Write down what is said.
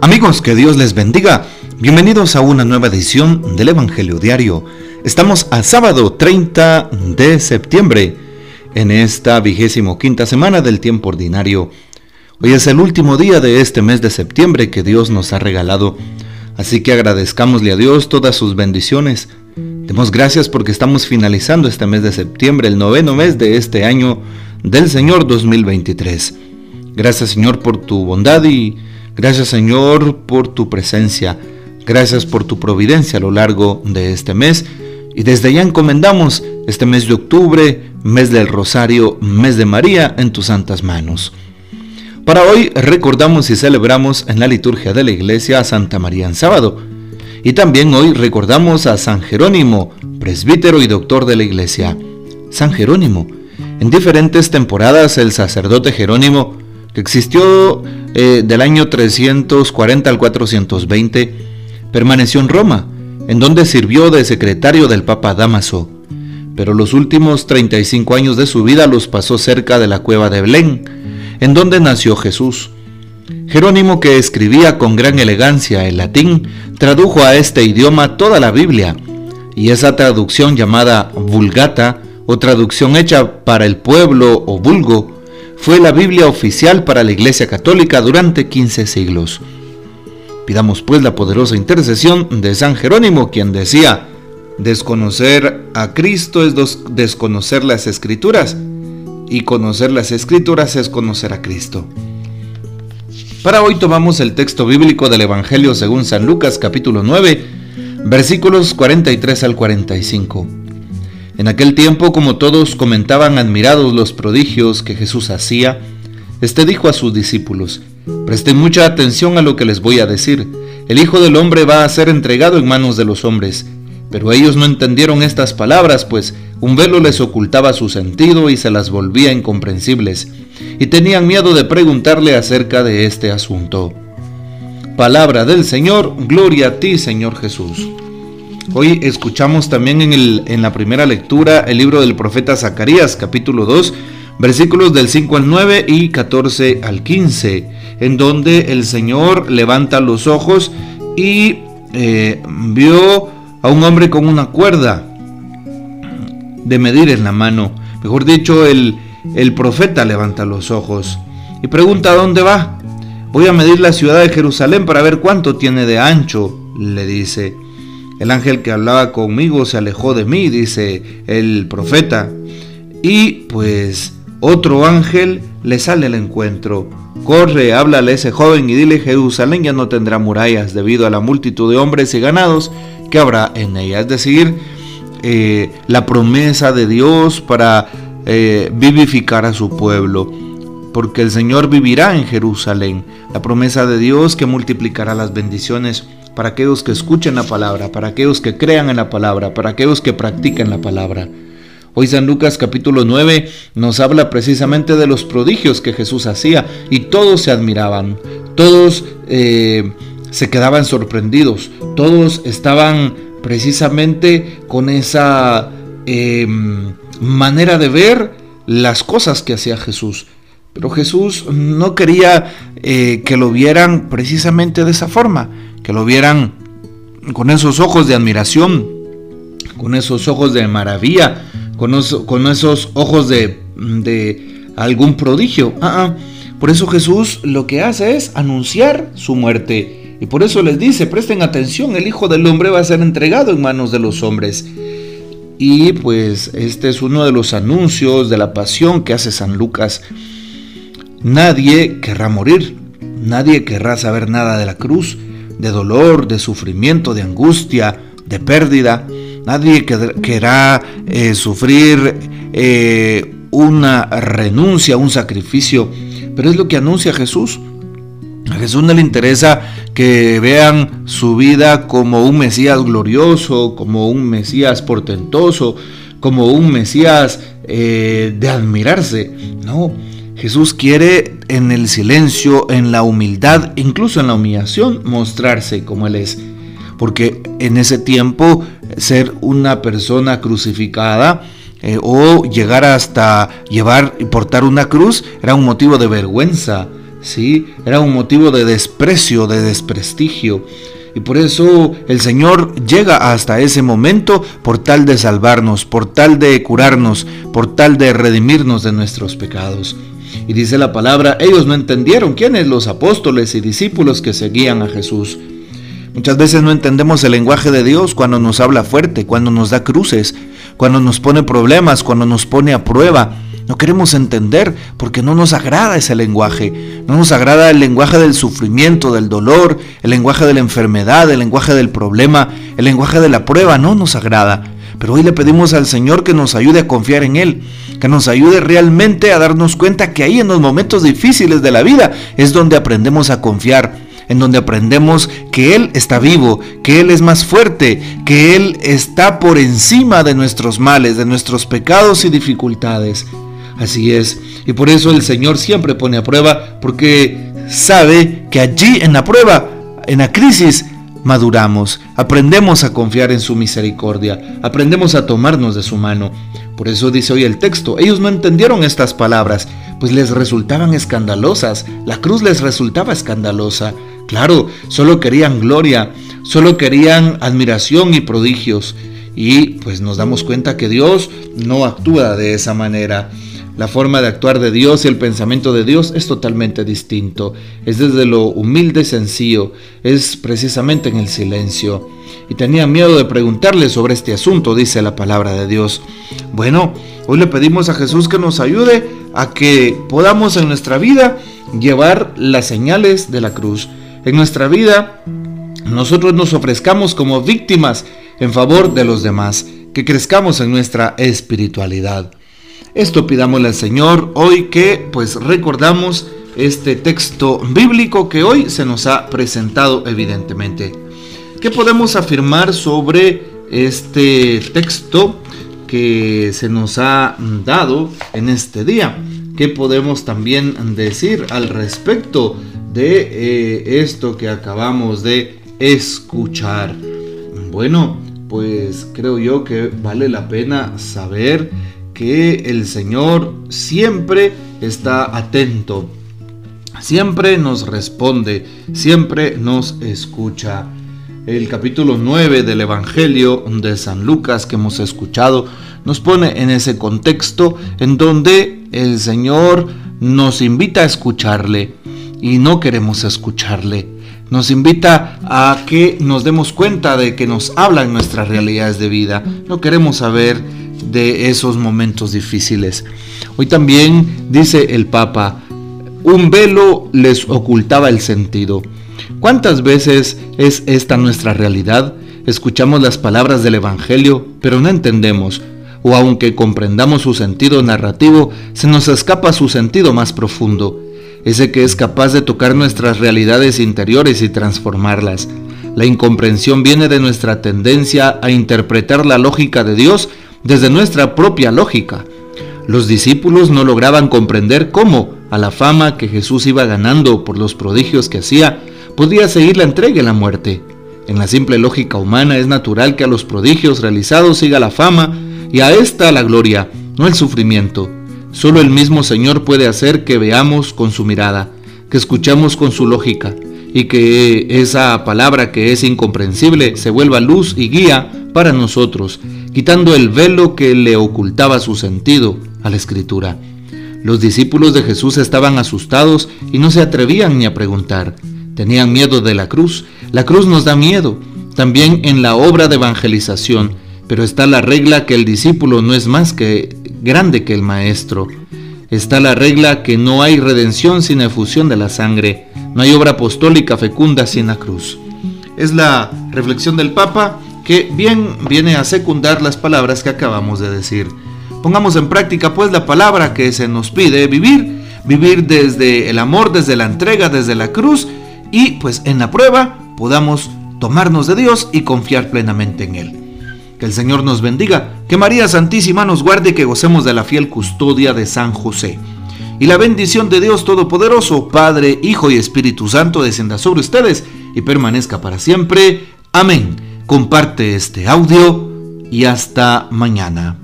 Amigos, que Dios les bendiga. Bienvenidos a una nueva edición del Evangelio Diario. Estamos a sábado 30 de septiembre, en esta vigésimo quinta semana del tiempo ordinario. Hoy es el último día de este mes de septiembre que Dios nos ha regalado, así que agradezcámosle a Dios todas sus bendiciones. Demos gracias porque estamos finalizando este mes de septiembre, el noveno mes de este año del Señor 2023. Gracias Señor por tu bondad y gracias Señor por tu presencia. Gracias por tu providencia a lo largo de este mes. Y desde ya encomendamos este mes de octubre, mes del Rosario, mes de María, en tus santas manos. Para hoy recordamos y celebramos en la liturgia de la iglesia a Santa María en sábado. Y también hoy recordamos a San Jerónimo, presbítero y doctor de la iglesia. San Jerónimo. En diferentes temporadas el sacerdote Jerónimo que existió eh, del año 340 al 420, permaneció en Roma, en donde sirvió de secretario del Papa Damaso, pero los últimos 35 años de su vida los pasó cerca de la cueva de Belén, en donde nació Jesús. Jerónimo, que escribía con gran elegancia el latín, tradujo a este idioma toda la Biblia, y esa traducción llamada Vulgata, o traducción hecha para el pueblo o vulgo, fue la Biblia oficial para la Iglesia Católica durante 15 siglos. Pidamos pues la poderosa intercesión de San Jerónimo, quien decía, desconocer a Cristo es desconocer las escrituras, y conocer las escrituras es conocer a Cristo. Para hoy tomamos el texto bíblico del Evangelio según San Lucas capítulo 9, versículos 43 al 45. En aquel tiempo, como todos comentaban admirados los prodigios que Jesús hacía, éste dijo a sus discípulos, Presten mucha atención a lo que les voy a decir. El Hijo del Hombre va a ser entregado en manos de los hombres. Pero ellos no entendieron estas palabras, pues un velo les ocultaba su sentido y se las volvía incomprensibles, y tenían miedo de preguntarle acerca de este asunto. Palabra del Señor, gloria a ti, Señor Jesús. Hoy escuchamos también en, el, en la primera lectura el libro del profeta Zacarías, capítulo 2, versículos del 5 al 9 y 14 al 15, en donde el Señor levanta los ojos y eh, vio a un hombre con una cuerda de medir en la mano. Mejor dicho, el, el profeta levanta los ojos y pregunta, ¿a dónde va? Voy a medir la ciudad de Jerusalén para ver cuánto tiene de ancho, le dice. El ángel que hablaba conmigo se alejó de mí, dice el profeta. Y pues otro ángel le sale al encuentro. Corre, háblale a ese joven y dile Jerusalén ya no tendrá murallas debido a la multitud de hombres y ganados que habrá en ella. Es decir, eh, la promesa de Dios para eh, vivificar a su pueblo. Porque el Señor vivirá en Jerusalén. La promesa de Dios que multiplicará las bendiciones para aquellos que escuchen la palabra, para aquellos que crean en la palabra, para aquellos que practiquen la palabra. Hoy San Lucas capítulo 9 nos habla precisamente de los prodigios que Jesús hacía y todos se admiraban, todos eh, se quedaban sorprendidos, todos estaban precisamente con esa em, manera de ver las cosas que hacía Jesús. Pero Jesús no quería eh, que lo vieran precisamente de esa forma que lo vieran con esos ojos de admiración, con esos ojos de maravilla, con, esos ojos de, algún prodigio. Ah, ah. Por eso Jesús lo que hace es anunciar su muerte. Y por eso les dice, presten atención, el Hijo del Hombre va a ser entregado en manos de los hombres. Y pues este es uno de los anuncios de la pasión que hace San Lucas. Nadie querrá morir, nadie querrá saber nada de la cruz, de dolor, de sufrimiento, de angustia, de pérdida. Nadie querrá eh, sufrir eh, una renuncia, un sacrificio, pero es lo que anuncia Jesús. A Jesús no le interesa que vean su vida como un Mesías glorioso, como un Mesías portentoso, como un Mesías eh, de admirarse. No, Jesús quiere en el silencio, en la humildad, incluso en la humillación, mostrarse como Él es. Porque en ese tiempo ser una persona crucificada eh, o llegar hasta llevar y portar una cruz era un motivo de vergüenza. ¿sí? Era un motivo de desprecio, de desprestigio. Y por eso el Señor llega hasta ese momento por tal de salvarnos, por tal de curarnos, por tal de redimirnos de nuestros pecados. Y dice la palabra, ellos no entendieron quiénes los apóstoles y discípulos que seguían a Jesús. Muchas veces no entendemos el lenguaje de Dios cuando nos habla fuerte, cuando nos da cruces, cuando nos pone problemas, cuando nos pone a prueba. No queremos entender porque no nos agrada ese lenguaje. No nos agrada el lenguaje del sufrimiento, del dolor, el lenguaje de la enfermedad, el lenguaje del problema, el lenguaje de la prueba. No nos agrada. Pero hoy le pedimos al Señor que nos ayude a confiar en Él, que nos ayude realmente a darnos cuenta que ahí en los momentos difíciles de la vida es donde aprendemos a confiar en donde aprendemos que Él está vivo, que Él es más fuerte, que Él está por encima de nuestros males, de nuestros pecados y dificultades. Así es, y por eso el Señor siempre pone a prueba, porque sabe que allí en la prueba, en la crisis, maduramos, aprendemos a confiar en su misericordia, aprendemos a tomarnos de su mano. Por eso dice hoy el texto, ellos no entendieron estas palabras, pues les resultaban escandalosas, la cruz les resultaba escandalosa. Claro, solo querían gloria, solo querían admiración y prodigios. Y pues nos damos cuenta que Dios no actúa de esa manera. La forma de actuar de Dios y el pensamiento de Dios es totalmente distinto. Es desde lo humilde y sencillo. Es precisamente en el silencio. Y tenía miedo de preguntarle sobre este asunto, dice la palabra de Dios. Bueno, hoy le pedimos a Jesús que nos ayude a que podamos en nuestra vida llevar las señales de la cruz en nuestra vida nosotros nos ofrezcamos como víctimas en favor de los demás, que crezcamos en nuestra espiritualidad. Esto pidámosle al Señor hoy que pues recordamos este texto bíblico que hoy se nos ha presentado evidentemente. ¿Qué podemos afirmar sobre este texto que se nos ha dado en este día? ¿Qué podemos también decir al respecto de eh, esto que acabamos de escuchar. Bueno, pues creo yo que vale la pena saber que el Señor siempre está atento, siempre nos responde, siempre nos escucha. El capítulo 9 del Evangelio de San Lucas que hemos escuchado nos pone en ese contexto en donde el Señor nos invita a escucharle y no queremos escucharle. Nos invita a que nos demos cuenta de que nos hablan nuestras realidades de vida. No queremos saber de esos momentos difíciles. Hoy también dice el Papa, un velo les ocultaba el sentido. ¿Cuántas veces es esta nuestra realidad? Escuchamos las palabras del Evangelio, pero no entendemos, o aunque comprendamos su sentido narrativo, se nos escapa su sentido más profundo ese que es capaz de tocar nuestras realidades interiores y transformarlas. La incomprensión viene de nuestra tendencia a interpretar la lógica de Dios desde nuestra propia lógica. Los discípulos no lograban comprender cómo, a la fama que Jesús iba ganando por los prodigios que hacía, podía seguir la entrega y la muerte. En la simple lógica humana es natural que a los prodigios realizados siga la fama y a esta la gloria, no el sufrimiento. Solo el mismo Señor puede hacer que veamos con su mirada, que escuchamos con su lógica y que esa palabra que es incomprensible se vuelva luz y guía para nosotros, quitando el velo que le ocultaba su sentido a la escritura. Los discípulos de Jesús estaban asustados y no se atrevían ni a preguntar. Tenían miedo de la cruz. La cruz nos da miedo. También en la obra de evangelización. Pero está la regla que el discípulo no es más que grande que el Maestro. Está la regla que no hay redención sin efusión de la sangre, no hay obra apostólica fecunda sin la cruz. Es la reflexión del Papa que bien viene a secundar las palabras que acabamos de decir. Pongamos en práctica pues la palabra que se nos pide vivir, vivir desde el amor, desde la entrega, desde la cruz y pues en la prueba podamos tomarnos de Dios y confiar plenamente en Él. Que el Señor nos bendiga, que María Santísima nos guarde y que gocemos de la fiel custodia de San José. Y la bendición de Dios Todopoderoso, Padre, Hijo y Espíritu Santo descienda sobre ustedes y permanezca para siempre. Amén. Comparte este audio y hasta mañana.